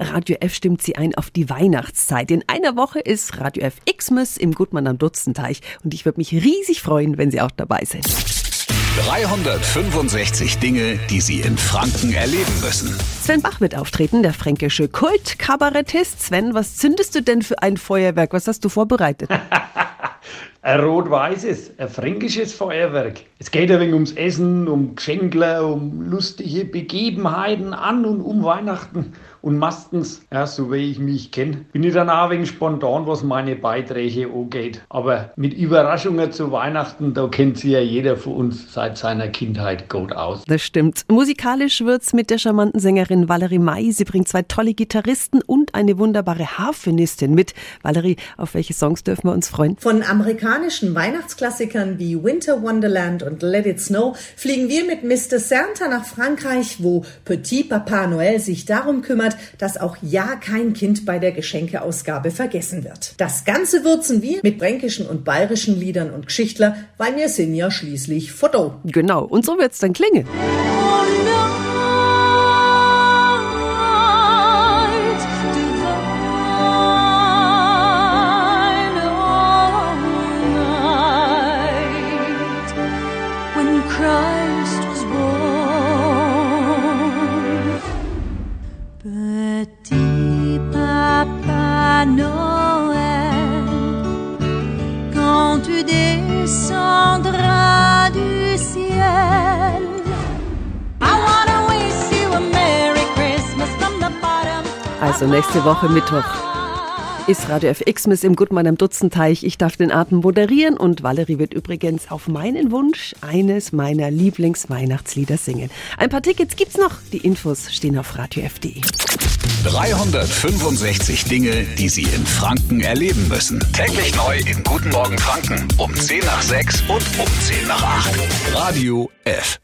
Radio F stimmt sie ein auf die Weihnachtszeit. In einer Woche ist Radio F Xmas im Gutmann am Dutzenteich und ich würde mich riesig freuen, wenn Sie auch dabei sind. 365 Dinge, die Sie in Franken erleben müssen. Sven Bach wird auftreten, der fränkische Kult-Kabarettist. Sven, was zündest du denn für ein Feuerwerk? Was hast du vorbereitet? Ein rot-weißes, ein fränkisches Feuerwerk. Es geht ein wenig ums Essen, um Geschenkler, um lustige Begebenheiten an und um Weihnachten. Und meistens, ja, so wie ich mich kenne, bin ich dann auch ein wenig spontan, was meine Beiträge angeht. Aber mit Überraschungen zu Weihnachten, da kennt sich ja jeder von uns seit seiner Kindheit gut aus. Das stimmt. Musikalisch wird's mit der charmanten Sängerin Valerie May. Sie bringt zwei tolle Gitarristen und eine wunderbare Harfenistin mit. Valerie, auf welche Songs dürfen wir uns freuen? Von amerikanischen Weihnachtsklassikern wie Winter Wonderland und Let It Snow fliegen wir mit Mr. Santa nach Frankreich, wo Petit Papa Noël sich darum kümmert, dass auch ja kein Kind bei der Geschenkeausgabe vergessen wird. Das Ganze würzen wir mit fränkischen und bayerischen Liedern und Geschichtler, weil wir sind ja schließlich Foto. Genau, und so wird's dann klingen. Christ was born. Petit Papa Noël, quand tu descendras du ciel. Also nächste Woche Mittwoch ist Radio FX im Gutmann am Dutzenteich. Ich darf den Abend moderieren und Valerie wird übrigens auf meinen Wunsch eines meiner Lieblingsweihnachtslieder singen. Ein paar Tickets gibt's noch. Die Infos stehen auf radiof.de. 365 Dinge, die Sie in Franken erleben müssen. Täglich neu in Guten Morgen Franken um 10 nach 6 und um 10 nach 8. Radio F.